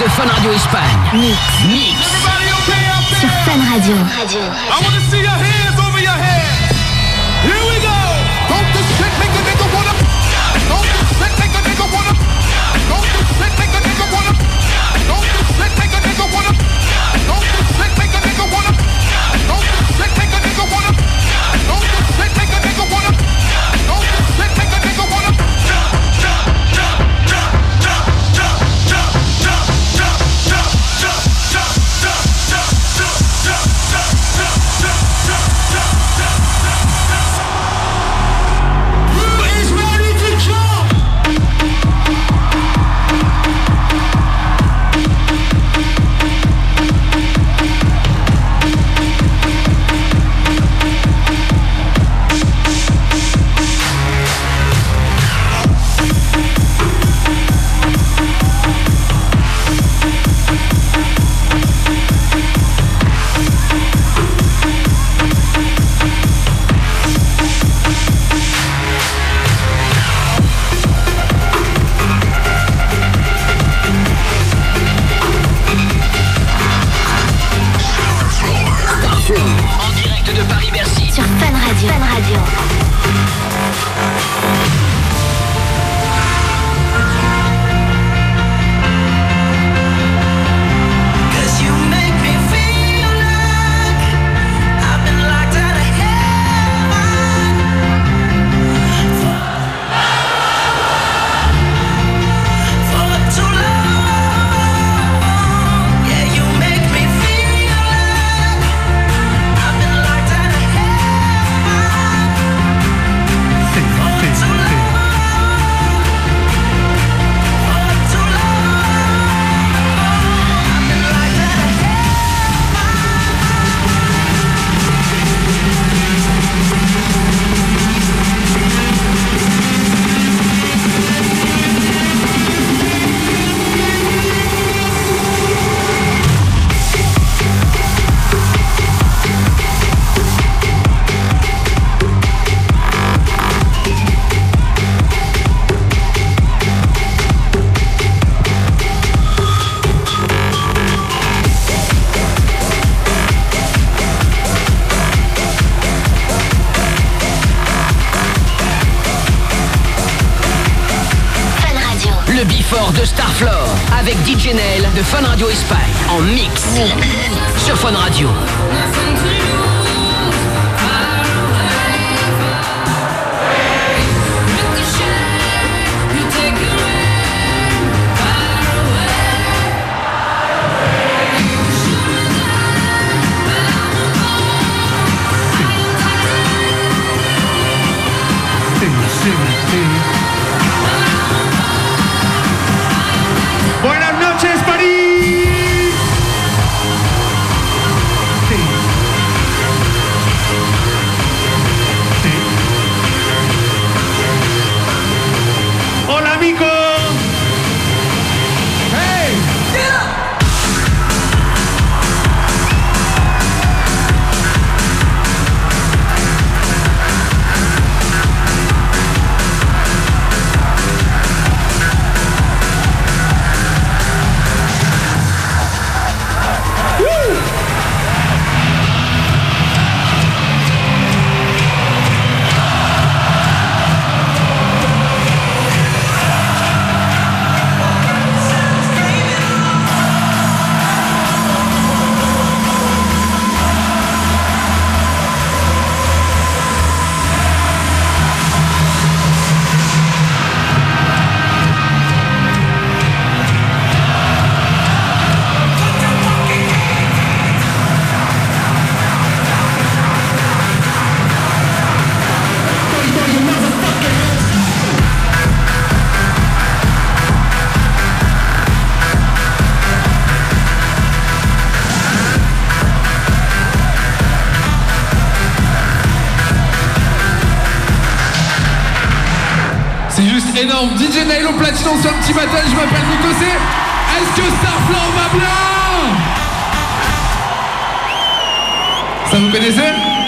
de Fun Radio Espagne. Mix. Mix. Sur Fun Radio. Radio. I wanna see your de Starfloor avec DJ Nail de Fun Radio Espagne en mix sur Fun Radio. énorme. DJ Nail au platine sur un petit battle, je m'appelle Nico C. Est-ce que ça va à blanc Ça vous connaissez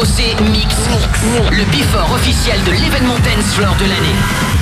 Écossais Mix, le bifort officiel de l'événement Dance Floor de l'année.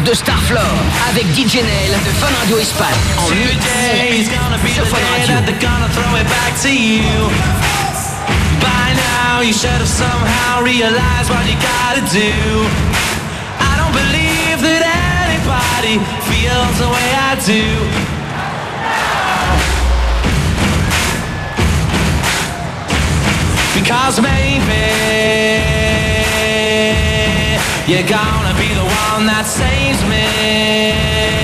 Floor de Starfloor avec DJ Nel de Fun Radio Espagne. En mix sur Fun Radio. By now you should have somehow realized what you gotta do. I don't believe that anybody feels the way I do. Because maybe you're gonna be the down that saves me.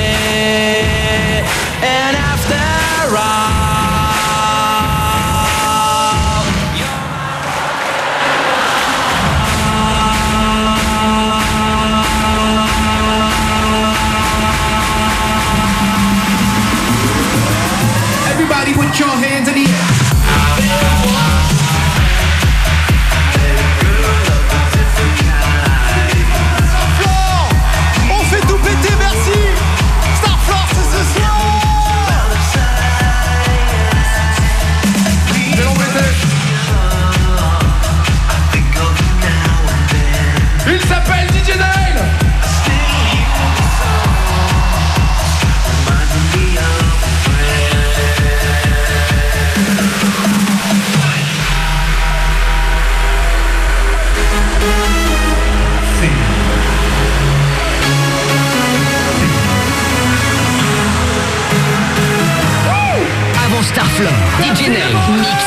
Floor. DJ Mix.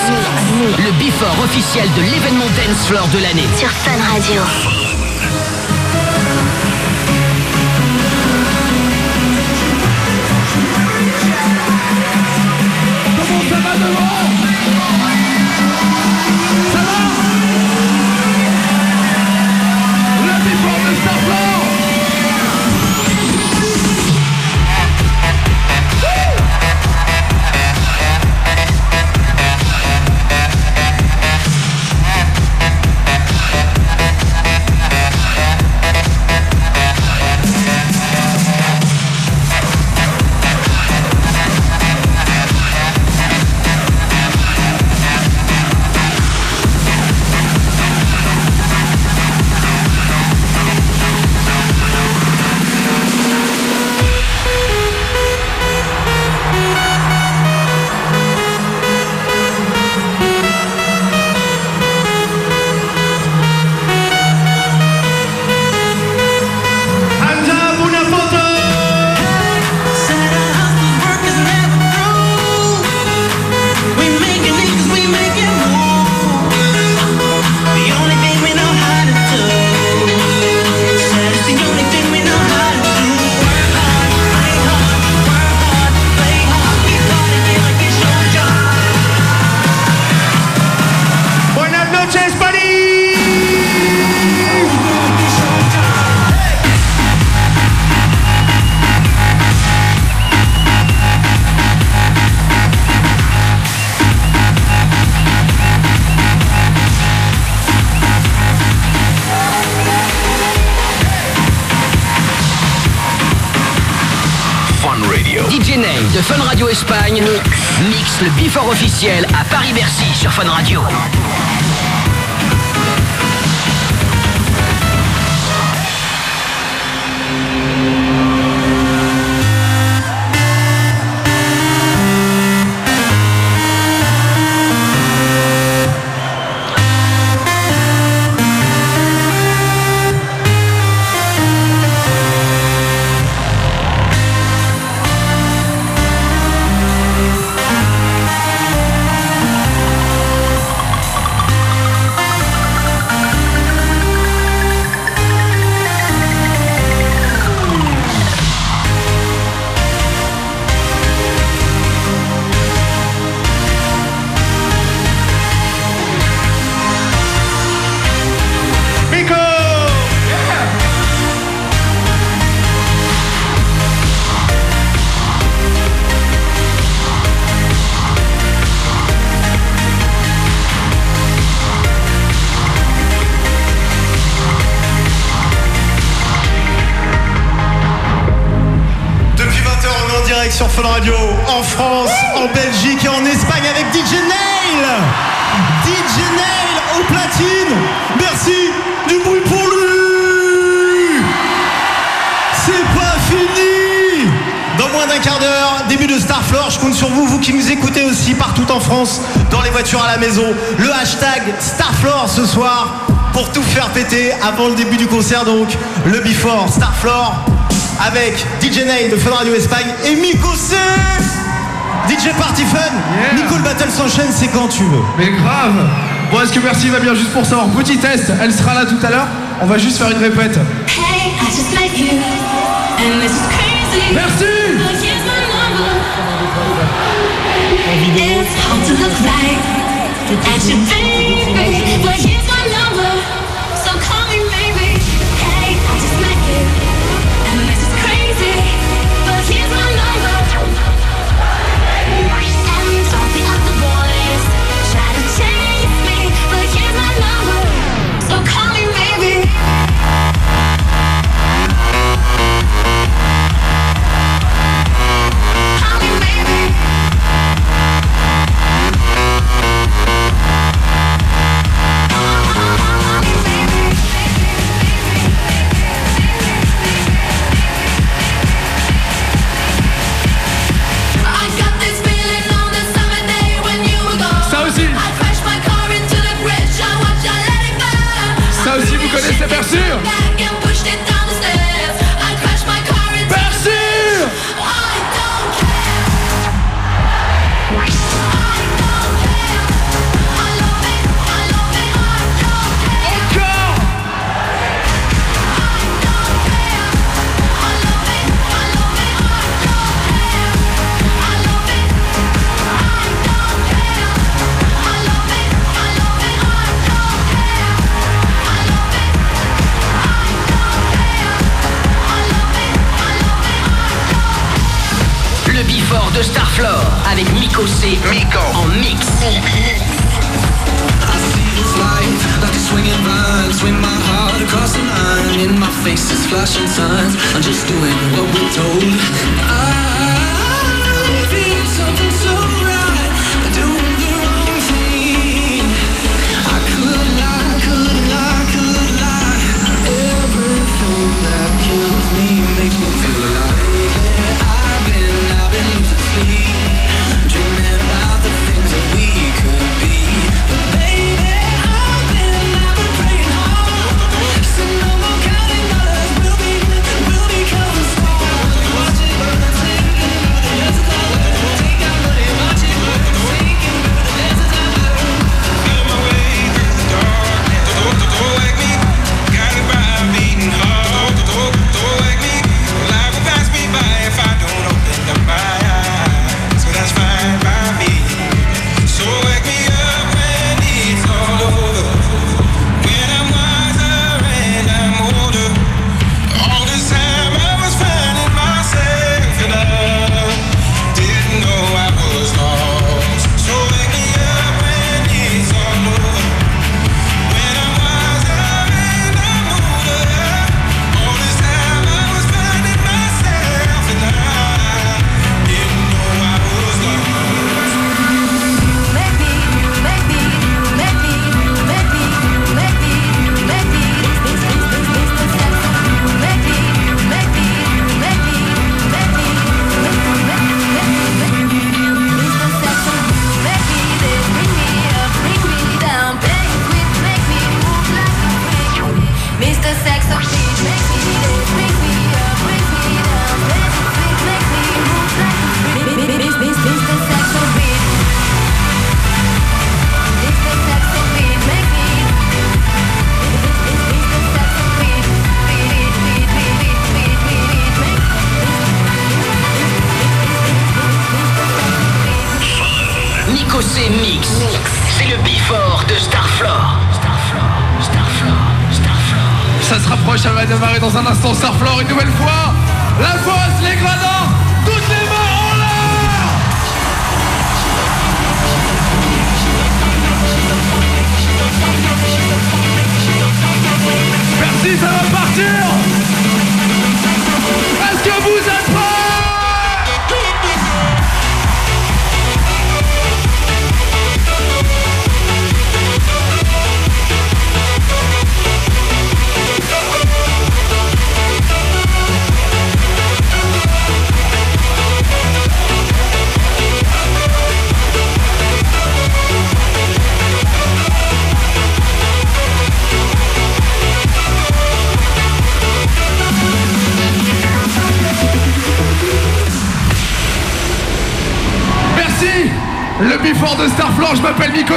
Le before officiel de l'événement Dance Floor de l'année. Sur Fun Radio. En Belgique et en Espagne avec DJ Nail. DJ Nail au platine. Merci du bruit pour lui. C'est pas fini. Dans moins d'un quart d'heure, début de Starfloor, je compte sur vous, vous qui nous écoutez aussi partout en France, dans les voitures à la maison. Le hashtag Starfloor ce soir pour tout faire péter avant le début du concert donc le Before Starfloor avec DJ Nail de Fun Radio Espagne et Miko C DJ Party Fun Yeah. Nico le battle s'enchaîne c'est quand tu veux Mais grave Bon, est-ce que Merci va bien juste pour savoir? Petit test, elle sera là tout à l'heure. On va juste faire une répète. Hey, I just met you. And this is crazy. Merci But here's my number. It's hard to look right at your baby. But here's flashing signs. I'm just doing what we're told. I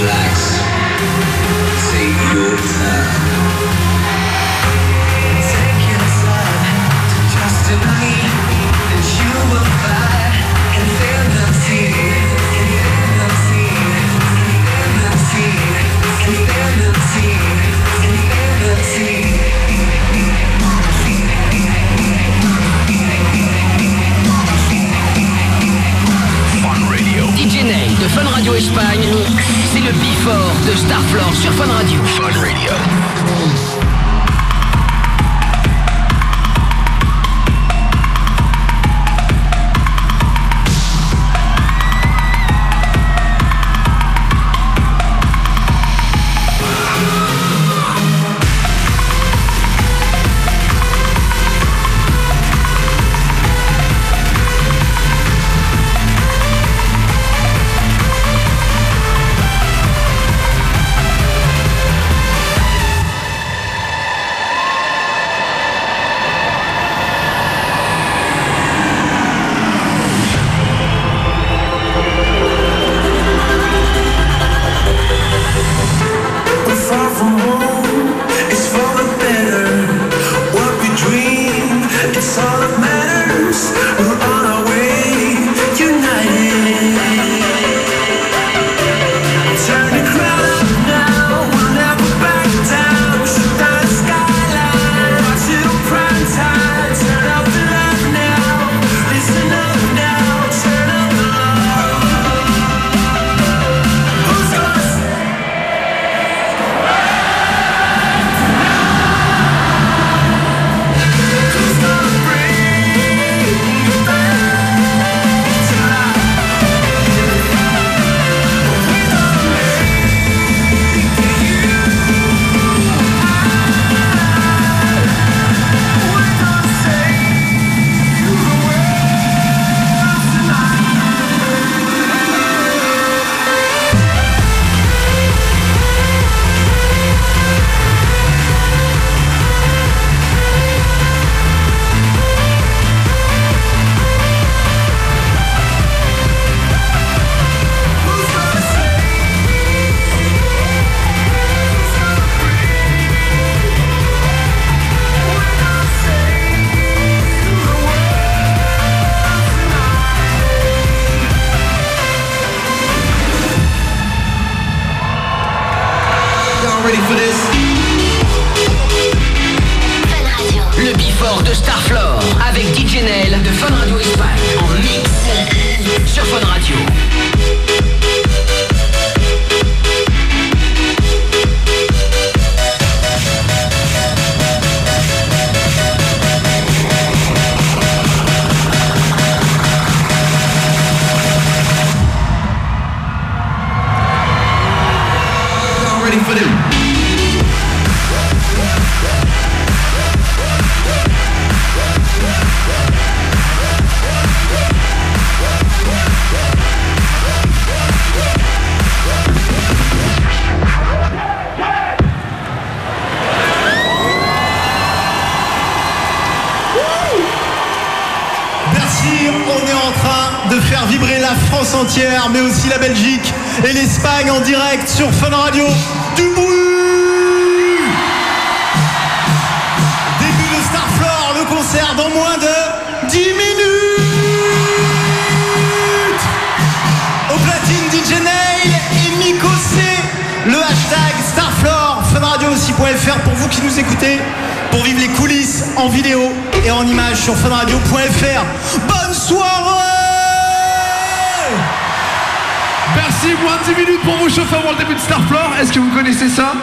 life. Entière, mais aussi la Belgique et l'Espagne en direct sur Fun Radio. Du bruit Début de Starflore, le concert dans moins de 10 minutes Au platine DJ Nail et Miko C, le hashtag Starflore, funradio aussi.fr pour vous qui nous écoutez, pour vivre les coulisses en vidéo et en images sur funradio.fr. Bonne soirée Merci, moins de 10 minutes pour vous chauffer avant le début de Starflore. Est-ce que vous connaissez ça?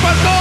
Sur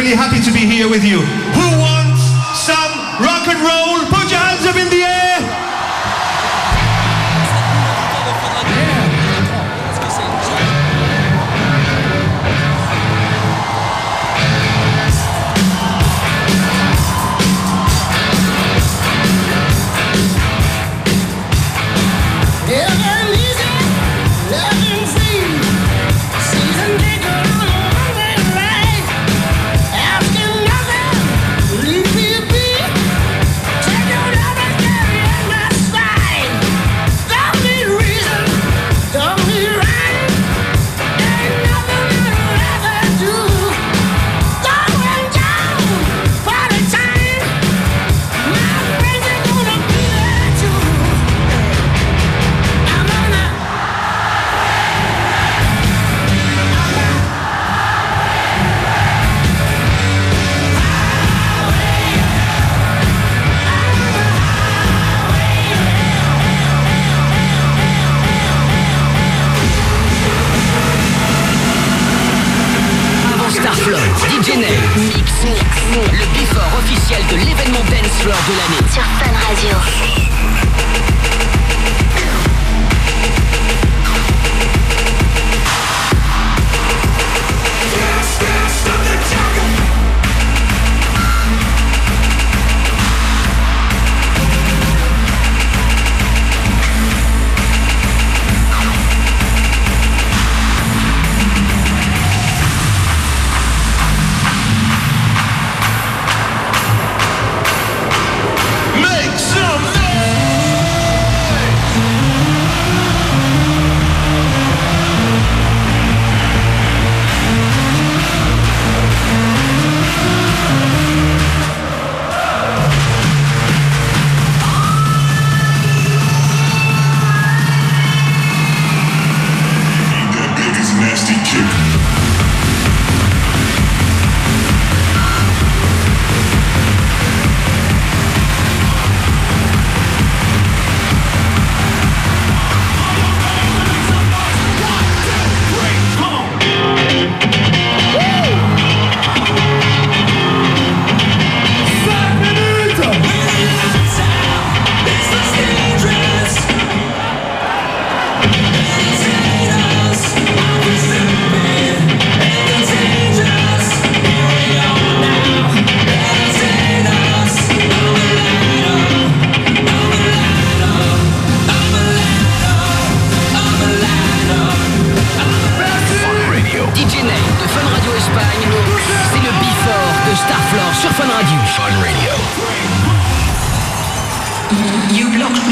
really happy to be here with you. Who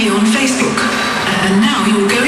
You blocked me on Facebook, and now you're going to die.